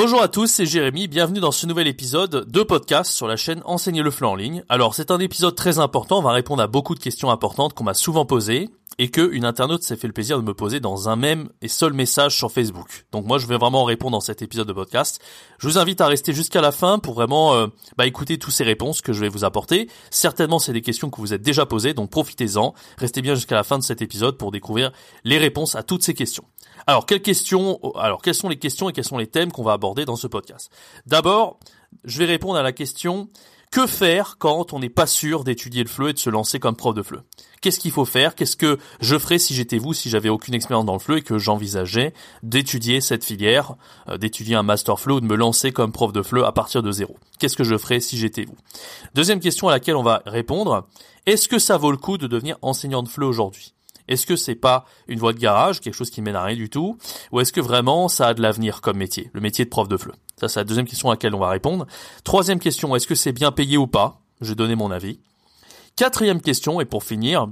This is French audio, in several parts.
Bonjour à tous, c'est Jérémy, bienvenue dans ce nouvel épisode de podcast sur la chaîne Enseigner le FLE en ligne. Alors c'est un épisode très important, on va répondre à beaucoup de questions importantes qu'on m'a souvent posées et que une internaute s'est fait le plaisir de me poser dans un même et seul message sur Facebook. Donc moi je vais vraiment répondre dans cet épisode de podcast. Je vous invite à rester jusqu'à la fin pour vraiment euh, bah, écouter toutes ces réponses que je vais vous apporter. Certainement c'est des questions que vous êtes déjà posées, donc profitez-en. Restez bien jusqu'à la fin de cet épisode pour découvrir les réponses à toutes ces questions. Alors quelles questions Alors quelles sont les questions et quels sont les thèmes qu'on va aborder D'abord, je vais répondre à la question que faire quand on n'est pas sûr d'étudier le FLE et de se lancer comme prof de FLE Qu'est-ce qu'il faut faire? Qu'est-ce que je ferais si j'étais vous, si j'avais aucune expérience dans le FLE et que j'envisageais d'étudier cette filière, euh, d'étudier un master FLE ou de me lancer comme prof de FLE à partir de zéro? Qu'est-ce que je ferais si j'étais vous? Deuxième question à laquelle on va répondre, est-ce que ça vaut le coup de devenir enseignant de FLE aujourd'hui? Est-ce que c'est pas une voie de garage, quelque chose qui mène à rien du tout, ou est-ce que vraiment ça a de l'avenir comme métier, le métier de prof de FLE Ça, c'est la deuxième question à laquelle on va répondre. Troisième question, est-ce que c'est bien payé ou pas? Je vais donner mon avis. Quatrième question, et pour finir,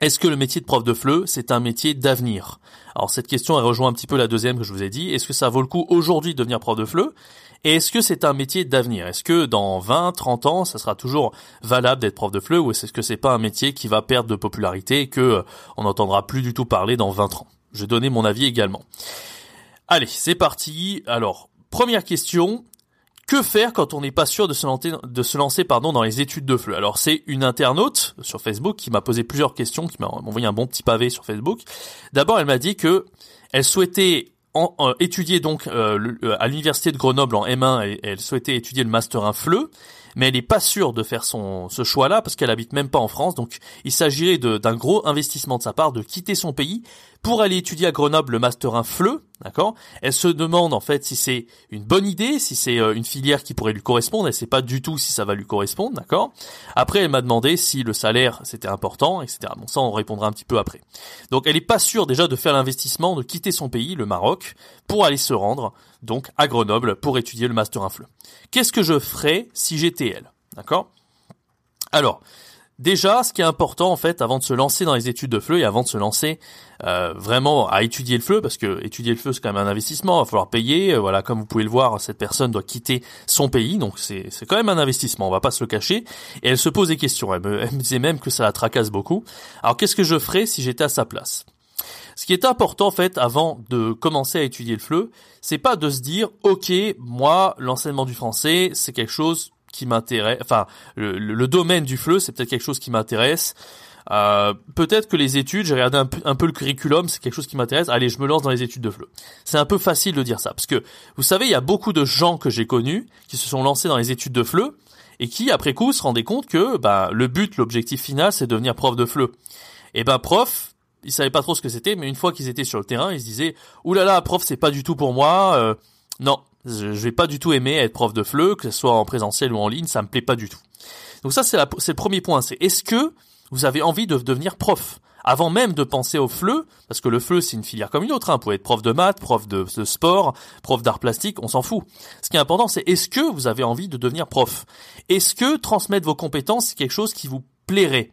est-ce que le métier de prof de FLE, c'est un métier d'avenir? Alors cette question, elle rejoint un petit peu la deuxième que je vous ai dit. Est-ce que ça vaut le coup aujourd'hui de devenir prof de FLE et est-ce que c'est un métier d'avenir? Est-ce que dans 20, 30 ans, ça sera toujours valable d'être prof de FLE ou est-ce que c'est pas un métier qui va perdre de popularité et que euh, on n'entendra plus du tout parler dans 20 ans? Je vais donner mon avis également. Allez, c'est parti. Alors, première question, que faire quand on n'est pas sûr de se lancer, de se lancer pardon, dans les études de FLE? Alors c'est une internaute sur Facebook qui m'a posé plusieurs questions, qui m'a envoyé un bon petit pavé sur Facebook. D'abord, elle m'a dit que elle souhaitait en, étudier donc euh, à l'université de Grenoble en M1 et, elle souhaitait étudier le master 1 FLE, mais elle n'est pas sûre de faire son ce choix-là parce qu'elle habite même pas en France. Donc il s'agirait d'un gros investissement de sa part de quitter son pays pour aller étudier à Grenoble le master 1 FLE, d'accord? Elle se demande en fait si c'est une bonne idée, si c'est euh, une filière qui pourrait lui correspondre, elle sait pas du tout si ça va lui correspondre, d'accord? Après, elle m'a demandé si le salaire c'était important, etc. Bon, ça on répondra un petit peu après. Donc elle est pas sûre déjà de faire l'investissement, de quitter son pays, le Maroc, pour aller se rendre donc à Grenoble pour étudier le master 1 FLE. Qu'est-ce que je ferais si j'étais elle, d'accord? Alors, Déjà, ce qui est important en fait, avant de se lancer dans les études de FLE et avant de se lancer euh, vraiment à étudier le FLE, parce que étudier le FLE c'est quand même un investissement, il va falloir payer. Euh, voilà, comme vous pouvez le voir, cette personne doit quitter son pays, donc c'est c'est quand même un investissement. On va pas se le cacher. Et elle se pose des questions. Elle me, elle me disait même que ça la tracasse beaucoup. Alors qu'est-ce que je ferais si j'étais à sa place? Ce qui est important en fait avant de commencer à étudier le FLE, c'est pas de se dire OK, moi l'enseignement du français, c'est quelque chose qui m'intéresse. Enfin, le, domaine du FLE, c'est peut-être quelque chose qui m'intéresse. Euh, peut-être que les études, j'ai regardé un, peu le curriculum, c'est quelque chose qui m'intéresse. Allez, je me lance dans les études de FLE. C'est un peu facile de dire ça, parce que vous savez, il y a beaucoup de gens que j'ai connus qui se sont lancés dans les études de FLE et qui, après coup, se rendaient compte que bah, le but, l'objectif final, c'est de devenir prof de FLE. Et ben prof, ils savaient pas trop ce que c'était, mais une fois qu'ils étaient sur le terrain, ils se disaient "Ouh là là, prof, c'est pas du tout pour moi. Euh, non, je, vais pas du tout aimer être prof de FLE, que ce soit en présentiel ou en ligne, ça me plaît pas du tout. Donc ça, c'est le premier point. C'est est-ce que vous avez envie de devenir prof? Avant même de penser au FLE, parce que le FLE c'est une filière comme une autre, hein. vous pouvez être prof de maths, prof de, de sport, prof d'art plastique, on s'en fout. Ce qui est important c'est est-ce que vous avez envie de devenir prof? Est-ce que transmettre vos compétences c'est quelque chose qui vous plairait?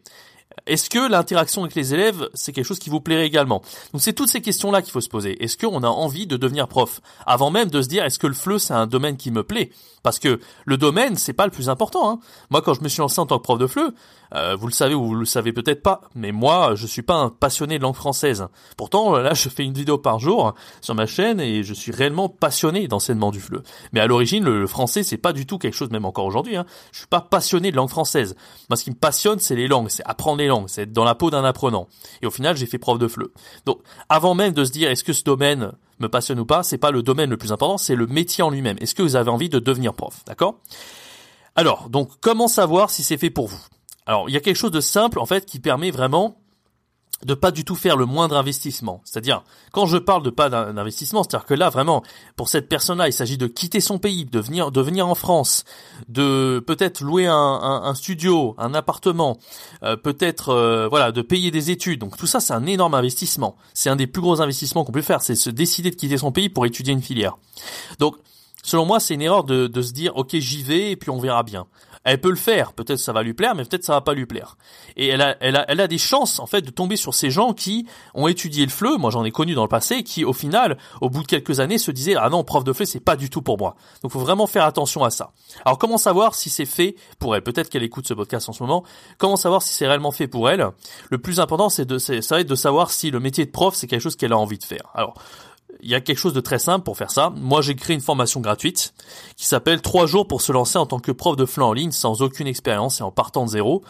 Est-ce que l'interaction avec les élèves, c'est quelque chose qui vous plairait également? Donc c'est toutes ces questions-là qu'il faut se poser. Est-ce qu'on a envie de devenir prof? Avant même de se dire, est-ce que le FLE, c'est un domaine qui me plaît? Parce que le domaine, c'est pas le plus important. Hein. Moi, quand je me suis lancé en tant que prof de FLE, euh, vous le savez ou vous le savez peut-être pas, mais moi, je suis pas un passionné de langue française. Pourtant, là, je fais une vidéo par jour sur ma chaîne et je suis réellement passionné d'enseignement du FLE. Mais à l'origine, le, français, c'est pas du tout quelque chose, même encore aujourd'hui. Hein. Je suis pas passionné de langue française. Moi, ce qui me passionne, c'est les langues, c'est apprendre les langues, c'est être dans la peau d'un apprenant. Et au final, j'ai fait prof de FLE. Donc, avant même de se dire, est-ce que ce domaine me passionne ou pas, c'est pas le domaine le plus important, c'est le métier en lui-même. Est-ce que vous avez envie de devenir prof, d'accord? Alors, donc, comment savoir si c'est fait pour vous? Alors, il y a quelque chose de simple, en fait, qui permet vraiment de pas du tout faire le moindre investissement. C'est-à-dire, quand je parle de pas d'investissement, c'est-à-dire que là, vraiment, pour cette personne-là, il s'agit de quitter son pays, de venir, de venir en France, de peut-être louer un, studio, un appartement, euh, peut-être, euh, voilà, de payer des études. Donc tout ça, c'est un énorme investissement. C'est un des plus gros investissements qu'on peut faire, c'est se décider de quitter son pays pour étudier une filière. Donc, selon moi, c'est une erreur de, de se dire, ok, j'y vais et puis on verra bien. Elle peut le faire, peut-être ça va lui plaire, mais peut-être ça va pas lui plaire. Et elle a, elle a, elle a des chances en fait de tomber sur ces gens qui ont étudié le FLE. Moi, j'en ai connu dans le passé, qui au final, au bout de quelques années, se disaient ah non, prof de FLE, c'est pas du tout pour moi. Donc, faut vraiment faire attention à ça. Alors, comment savoir si c'est fait pour elle? Peut-être qu'elle écoute ce podcast en ce moment. Comment savoir si c'est réellement fait pour elle? Le plus important, c'est de, ça va être de savoir si le métier de prof, c'est quelque chose qu'elle a envie de faire. Alors il y a quelque chose de très simple pour faire ça. Moi, j'ai créé une formation gratuite qui s'appelle 3 jours pour se lancer en tant que prof de flanc en ligne sans aucune expérience et en partant de zéro.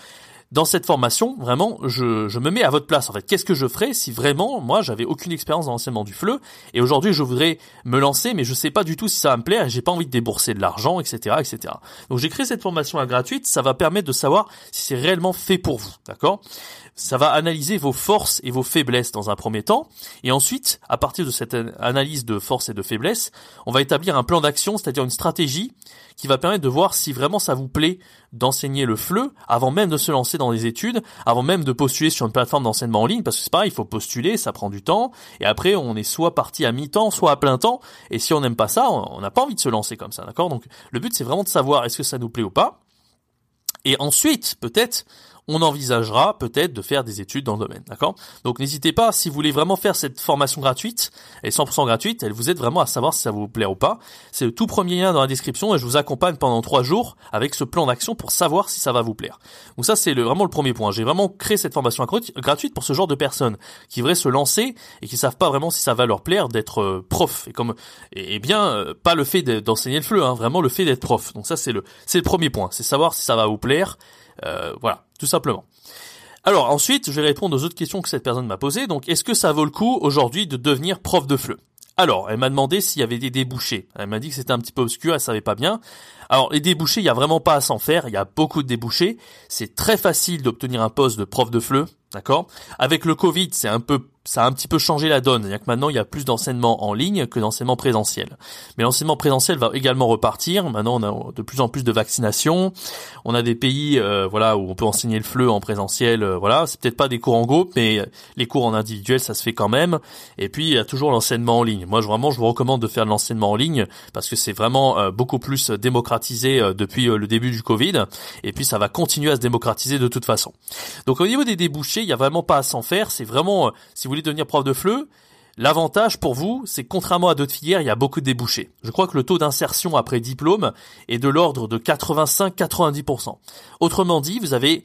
Dans cette formation, vraiment, je, me mets à votre place. En fait, qu'est-ce que je ferais si vraiment, moi, j'avais aucune expérience dans l'enseignement du FLE et aujourd'hui, je voudrais me lancer, mais je sais pas du tout si ça va me plaire et j'ai pas envie de débourser de l'argent, etc., etc. Donc, j'ai créé cette formation gratuite. Ça va permettre de savoir si c'est réellement fait pour vous, d'accord? Ça va analyser vos forces et vos faiblesses dans un premier temps, et ensuite, à partir de cette analyse de forces et de faiblesses, on va établir un plan d'action, c'est-à-dire une stratégie qui va permettre de voir si vraiment ça vous plaît d'enseigner le FLE avant même de se lancer dans les études, avant même de postuler sur une plateforme d'enseignement en ligne, parce que c'est pareil, il faut postuler, ça prend du temps, et après on est soit parti à mi-temps, soit à plein temps, et si on n'aime pas ça, on n'a pas envie de se lancer comme ça, d'accord? Donc le but c'est vraiment de savoir est-ce que ça nous plaît ou pas, et ensuite, peut-être, on envisagera peut-être de faire des études dans le domaine, d'accord? Donc n'hésitez pas, si vous voulez vraiment faire cette formation gratuite, elle est 100% gratuite, elle vous aide vraiment à savoir si ça vous plaît ou pas. C'est le tout premier lien dans la description et je vous accompagne pendant trois jours avec ce plan d'action pour savoir si ça va vous plaire. Donc ça c'est vraiment le premier point. J'ai vraiment créé cette formation gratuite pour ce genre de personnes qui voudraient se lancer et qui savent pas vraiment si ça va leur plaire d'être euh, prof et comme et, bien euh, pas le fait d'enseigner le fleu, hein, vraiment le fait d'être prof. Donc ça c'est le c'est le premier point, c'est savoir si ça va vous plaire. Euh, voilà, tout simplement. Alors ensuite, je vais répondre aux autres questions que cette personne m'a posées. Donc, est-ce que ça vaut le coup aujourd'hui de devenir prof de FLE Alors, elle m'a demandé s'il y avait des débouchés. Elle m'a dit que c'était un petit peu obscur, elle savait pas bien. Alors, les débouchés, il y a vraiment pas à s'en faire. Il y a beaucoup de débouchés. C'est très facile d'obtenir un poste de prof de FLE, d'accord? Avec le Covid, c'est un peu ça a un petit peu changé la donne. C'est-à-dire que maintenant, il y a plus d'enseignement en ligne que d'enseignement présentiel. Mais l'enseignement présentiel va également repartir. Maintenant, on a de plus en plus de vaccinations. On a des pays, euh, voilà, où on peut enseigner le FLE en présentiel. Euh, voilà, c'est peut-être pas des cours en groupe, mais les cours en individuel, ça se fait quand même. Et puis, il y a toujours l'enseignement en ligne. Moi, vraiment, je vous recommande de faire de l'enseignement en ligne parce que c'est vraiment euh, beaucoup plus démocratisé depuis le début du Covid. Et puis, ça va continuer à se démocratiser de toute façon. Donc, au niveau des débouchés, il y a vraiment pas à s'en faire. C'est vraiment, si vous voulez devenir prof de FLE, L'avantage pour vous, c'est que contrairement à d'autres filières, il y a beaucoup de débouchés. Je crois que le taux d'insertion après diplôme est de l'ordre de 85-90%. Autrement dit, vous avez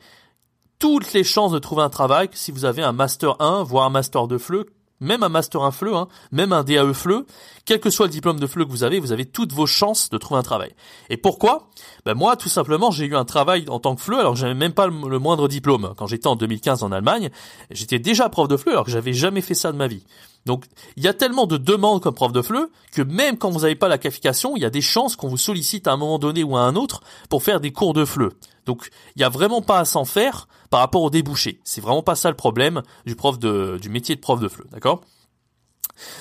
toutes les chances de trouver un travail si vous avez un master 1, voire un master de FLE, même un master 1 FLE, hein, même un DAE FLE, quel que soit le diplôme de FLE que vous avez, vous avez toutes vos chances de trouver un travail. Et pourquoi? Ben Moi, tout simplement, j'ai eu un travail en tant que FLE alors que j'avais même pas le, moindre diplôme. Quand j'étais en 2015 en Allemagne, j'étais déjà prof de FLE alors que j'avais jamais fait ça de ma vie. Donc, il y a tellement de demandes comme prof de FLE que même quand vous n'avez pas la qualification, il y a des chances qu'on vous sollicite à un moment donné ou à un autre pour faire des cours de FLE. Donc, il y a vraiment pas à s'en faire par rapport au débouché. C'est vraiment pas ça le problème du prof de, du métier de prof de FLE, d'accord?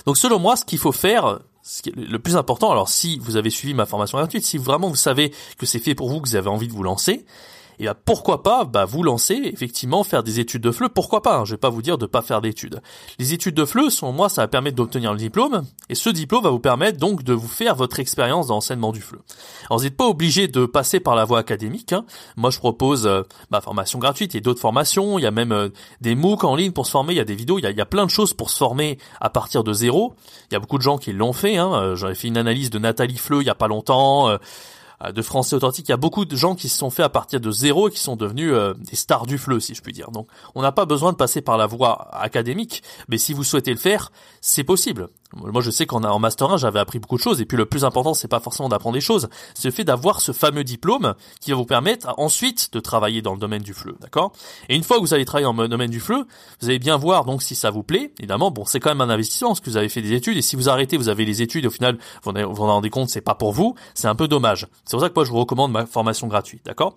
Donc, selon moi, ce qu'il faut faire, le plus important, alors si vous avez suivi ma formation gratuite, si vraiment vous savez que c'est fait pour vous, que vous avez envie de vous lancer, et bah, pourquoi pas bah, vous lancer, effectivement, faire des études de FLE, pourquoi pas, hein, je vais pas vous dire de pas faire d'études. Les études de FLE, selon moi, ça va permettre d'obtenir le diplôme, et ce diplôme va vous permettre donc de vous faire votre expérience d'enseignement du FLE. Alors vous n'êtes pas obligé de passer par la voie académique, hein. moi je propose euh, ma formation gratuite, il y a d'autres formations, il y a même euh, des MOOC en ligne pour se former, il y a des vidéos, il y a, il y a, plein de choses pour se former à partir de zéro, il y a beaucoup de gens qui l'ont fait, hein. Euh, j'avais fait une analyse de Nathalie Fleu il y a pas longtemps, euh, de français authentique. Il y a beaucoup de gens qui se sont faits à partir de zéro et qui sont devenus euh, des stars du fleu, si je puis dire. Donc, on n'a pas besoin de passer par la voie académique, mais si vous souhaitez le faire, c'est possible. Moi, je sais qu'en en master 1, j'avais appris beaucoup de choses. Et puis, le plus important, c'est pas forcément d'apprendre des choses, c'est le fait d'avoir ce fameux diplôme qui va vous permettre ensuite de travailler dans le domaine du fleu, d'accord? Et une fois que vous allez travailler dans le domaine du fleu, vous allez bien voir donc si ça vous plaît. Évidemment, bon, c'est quand même un investissement parce que vous avez fait des études. Et si vous arrêtez, vous avez les études, au final, vous, vous en rendez compte, c'est pas pour vous. C'est un peu dommage. C'est pour ça que moi, je vous recommande ma formation gratuite, d'accord?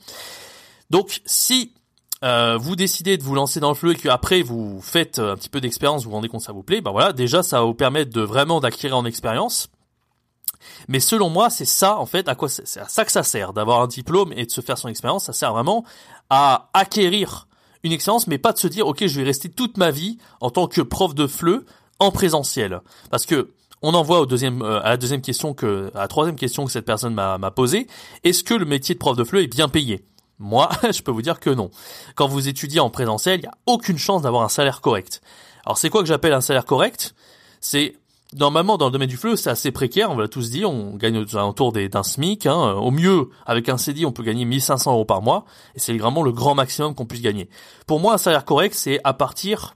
Donc, si euh, vous décidez de vous lancer dans le fleu et que après vous faites un petit peu d'expérience, vous vous rendez compte que ça vous plaît, ben voilà, déjà ça va vous permettre de vraiment d'acquérir en expérience. Mais selon moi, c'est ça en fait à quoi c'est à ça que ça sert d'avoir un diplôme et de se faire son expérience. Ça sert vraiment à acquérir une expérience, mais pas de se dire ok, je vais rester toute ma vie en tant que prof de fleu en présentiel, parce que on en voit au deuxième, euh, à la deuxième question que, à la troisième question que cette personne m'a posée. Est-ce que le métier de prof de fleu est bien payé? Moi, je peux vous dire que non. Quand vous étudiez en présentiel, il n'y a aucune chance d'avoir un salaire correct. Alors c'est quoi que j'appelle un salaire correct? C'est normalement dans le domaine du fleu, c'est assez précaire, on va tous dire, on gagne autour d'un SMIC. Hein. Au mieux, avec un CDI, on peut gagner 1500 euros par mois, et c'est vraiment le grand maximum qu'on puisse gagner. Pour moi, un salaire correct, c'est à partir,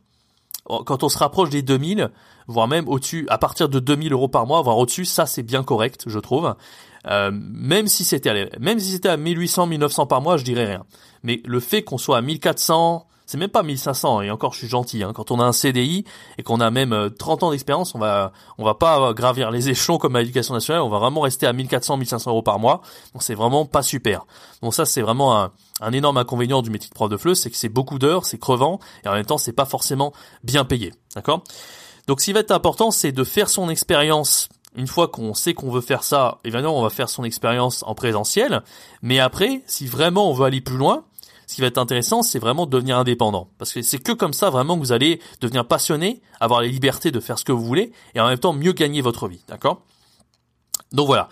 quand on se rapproche des 2000, voire même au-dessus, à partir de 2000 euros par mois, voire au-dessus, ça c'est bien correct, je trouve. Euh, même si c'était même si c'était à 1800 1900 par mois, je dirais rien. Mais le fait qu'on soit à 1400, c'est même pas 1500 et encore je suis gentil hein. quand on a un CDI et qu'on a même 30 euh, ans d'expérience, on va on va pas gravir les échelons comme à l'éducation nationale, on va vraiment rester à 1400 1500 euros par mois. Donc c'est vraiment pas super. Donc ça c'est vraiment un, un énorme inconvénient du métier de prof de fleu, c'est que c'est beaucoup d'heures, c'est crevant et en même temps c'est pas forcément bien payé. D'accord? Donc ce qui va être important, c'est de faire son expérience une fois qu'on sait qu'on veut faire ça, évidemment, on va faire son expérience en présentiel. Mais après, si vraiment on veut aller plus loin, ce qui va être intéressant, c'est vraiment de devenir indépendant. Parce que c'est que comme ça vraiment que vous allez devenir passionné, avoir la liberté de faire ce que vous voulez, et en même temps mieux gagner votre vie. D'accord? Donc voilà.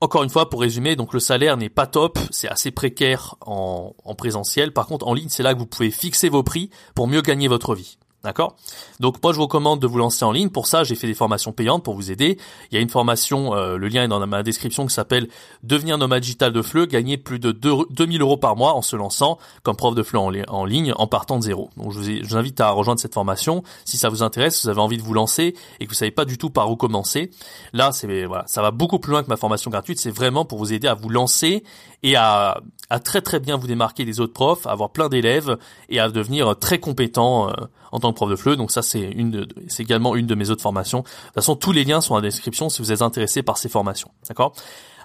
Encore une fois, pour résumer, donc le salaire n'est pas top, c'est assez précaire en, en présentiel. Par contre, en ligne, c'est là que vous pouvez fixer vos prix pour mieux gagner votre vie. D'accord? Donc moi je vous recommande de vous lancer en ligne. Pour ça, j'ai fait des formations payantes pour vous aider. Il y a une formation, euh, le lien est dans ma description, qui s'appelle Devenir nomade digital de FLE, gagner plus de 2000 euros par mois en se lançant comme prof de FLE en, ligne en partant de zéro. Donc je vous, invite à rejoindre cette formation si ça vous intéresse, si vous avez envie de vous lancer et que vous savez pas du tout par où commencer. Là, c'est voilà, ça va beaucoup plus loin que ma formation gratuite. C'est vraiment pour vous aider à vous lancer et à, à très très bien vous démarquer des autres profs, à avoir plein d'élèves et à devenir très compétent euh, en tant que prof de FLE. Donc ça, c'est une, c'est également une de mes autres formations. De toute façon, tous les liens sont dans la description si vous êtes intéressé par ces formations. D'accord?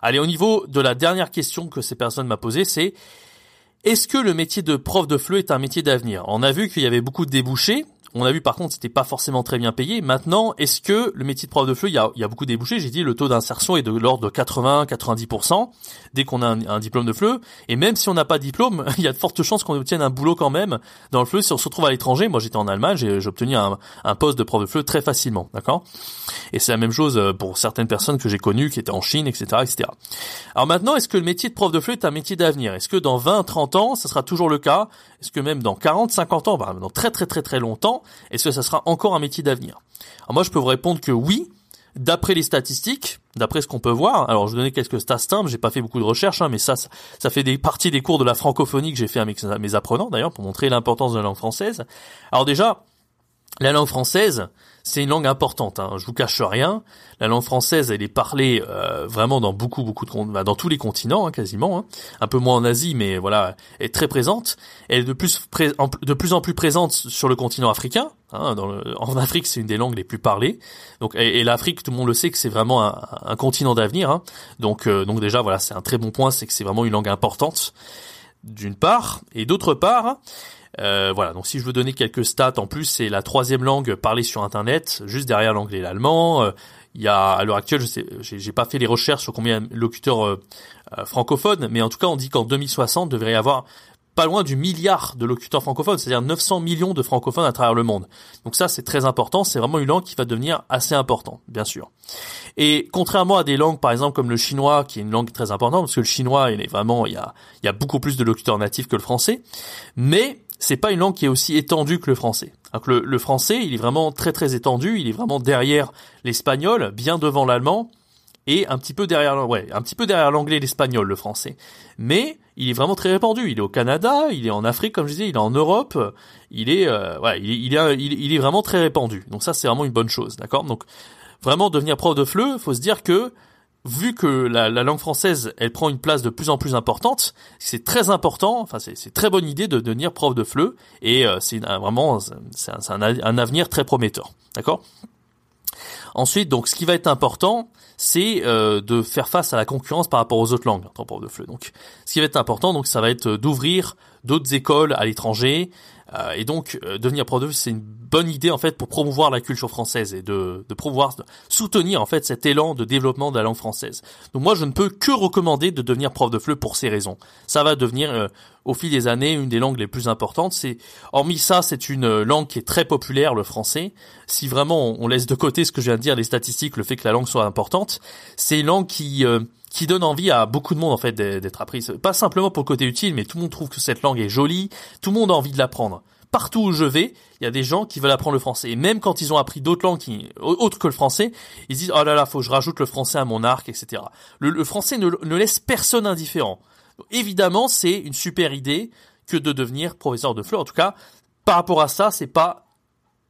Allez, au niveau de la dernière question que ces personnes m'ont posée, c'est est-ce que le métier de prof de FLE est un métier d'avenir? On a vu qu'il y avait beaucoup de débouchés, on a vu par contre c'était pas forcément très bien payé. Maintenant, est-ce que le métier de prof de feu, il y a, beaucoup débouché J'ai dit le taux d'insertion est de l'ordre de 80-90% dès qu'on a un, diplôme de fleu. Et même si on n'a pas de diplôme, il y a de fortes chances qu'on obtienne un boulot quand même dans le fleu. Si on se retrouve à l'étranger, moi j'étais en Allemagne, j'ai obtenu un, un, poste de prof de fleu très facilement, d'accord? Et c'est la même chose euh, pour certaines personnes que j'ai connues qui étaient en Chine, etc., etc. Alors maintenant, est-ce que le métier de prof de fleu est un métier d'avenir? Est-ce que dans 20, 30 ans, ça sera toujours le cas? Est-ce que même dans 40, 50 ans, dans très très très très longtemps, est-ce que ça sera encore un métier d'avenir? Alors moi, je peux vous répondre que oui, d'après les statistiques, d'après ce qu'on peut voir. Alors, je vais donner quelques stats simples. J'ai pas fait beaucoup de recherches, hein, mais ça, ça fait des parties des cours de la francophonie que j'ai fait avec mes apprenants d'ailleurs pour montrer l'importance de la langue française. Alors déjà, la langue française, c'est une langue importante. Hein. Je vous cache rien. La langue française, elle est parlée euh, vraiment dans beaucoup, beaucoup de bah, dans tous les continents hein, quasiment. Hein. Un peu moins en Asie, mais voilà, elle est très présente. Elle est de plus, de plus en plus présente sur le continent africain. Hein. En Afrique, c'est une des langues les plus parlées. Donc, et, l'Afrique, tout le monde le sait que c'est vraiment un, un, continent d'avenir. Hein. Donc, euh, donc déjà, voilà, c'est un très bon point, c'est que c'est vraiment une langue importante d'une part, et d'autre part. Euh, voilà, donc si je veux donner quelques stats en plus, c'est la troisième langue parlée sur Internet, juste derrière l'anglais et l'allemand. Euh, il y a à l'heure actuelle, je sais, j'ai pas fait les recherches sur combien de locuteurs euh, francophones, mais en tout cas, on dit qu'en 2060 devrait y avoir pas loin du milliard de locuteurs francophones, c'est-à-dire 900 millions de francophones à travers le monde. Donc ça, c'est très important. C'est vraiment une langue qui va devenir assez importante, bien sûr. Et contrairement à des langues, par exemple, comme le chinois, qui est une langue très importante, parce que le chinois, il est vraiment, il y a, il y a beaucoup plus de locuteurs natifs que le français, mais c'est pas une langue qui est aussi étendue que le français. Donc le, le, français, il est vraiment très très étendu, il est vraiment derrière l'espagnol, bien devant l'allemand, et un petit peu derrière, ouais, un petit peu derrière l'anglais et l'espagnol, le français. Mais il est vraiment très répandu. Il est au Canada, il est en Afrique, comme je disais, il est en Europe, il est, euh, ouais, il est, il est, il est vraiment très répandu. Donc ça, c'est vraiment une bonne chose, d'accord? Donc vraiment devenir prof de fleu, faut se dire que vu que la, langue française, elle prend une place de plus en plus importante, c'est très important, enfin c'est très bonne idée de devenir prof de FLE, et euh, c'est vraiment c'est un, un, avenir très prometteur, d'accord? Ensuite, donc, ce qui va être important, c'est euh, de faire face à la concurrence par rapport aux autres langues en prof de FLE. Donc, ce qui va être important, donc, ça va être d'ouvrir d'autres écoles à l'étranger, euh, et donc euh, devenir prof de c'est une bonne idée en fait pour promouvoir la culture française et de, de promouvoir, soutenir en fait cet élan de développement de la langue française. Donc moi je ne peux que recommander de devenir prof de FLE pour ces raisons. Ça va devenir euh, au fil des années une des langues les plus importantes. C'est hormis ça, c'est une langue qui est très populaire le français. Si vraiment on, laisse de côté ce que je viens de dire, les statistiques, le fait que la langue soit importante, c'est une langue qui qui donne envie à beaucoup de monde en fait d'être apprise. Pas simplement pour le côté utile, mais tout le monde trouve que cette langue est jolie, tout le monde a envie de l'apprendre. Partout où je vais, il y a des gens qui veulent apprendre le français. Et même quand ils ont appris d'autres langues qui, autres que le français, ils disent oh là là, faut que je rajoute le français à mon arc, etc. Le, français ne, ne, laisse personne indifférent. évidemment, c'est une super idée que de devenir professeur de fleurs. En tout cas, par rapport à ça, c'est pas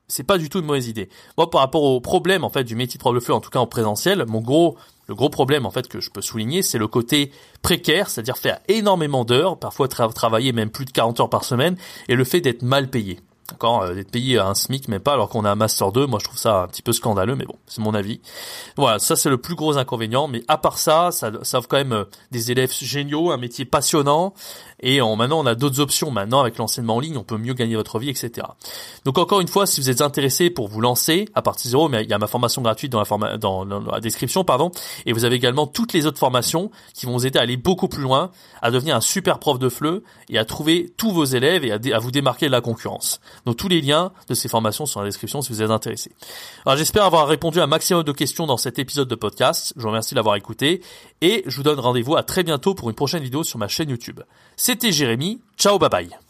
c'est pas du tout une mauvaise idée. Moi, par rapport au problème en fait du métier de fleurs, en tout cas en présentiel, mon gros le gros problème en fait que je peux souligner, c'est le côté précaire, c'est-à-dire faire énormément d'heures, parfois travailler même plus de 40 heures par semaine, et le fait d'être mal payé. D'accord, euh, d'être payé à un SMIC, mais pas alors qu'on a un Master 2, moi je trouve ça un petit peu scandaleux, mais bon, c'est mon avis. Voilà, ça c'est le plus gros inconvénient, mais à part ça, ça, offre quand même euh, des élèves géniaux, un métier passionnant, et maintenant on a d'autres options. Maintenant avec l'enseignement en ligne, on peut mieux gagner votre vie, etc. Donc encore une fois, si vous êtes intéressé pour vous lancer à partir de zéro, mais il y a ma formation gratuite dans la, dans, la description, pardon, et vous avez également toutes les autres formations qui vont vous aider à aller beaucoup plus loin, à devenir un super prof de FLE et à trouver tous vos élèves et à, à vous démarquer de la concurrence. Donc tous les liens de ces formations sont dans la description si vous êtes intéressé. Alors j'espère avoir répondu à un maximum de questions dans cet épisode de podcast. Je vous remercie d'avoir écouté et je vous donne rendez-vous à très bientôt pour une prochaine vidéo sur ma chaîne YouTube. C'était Jérémy. Ciao, bye bye.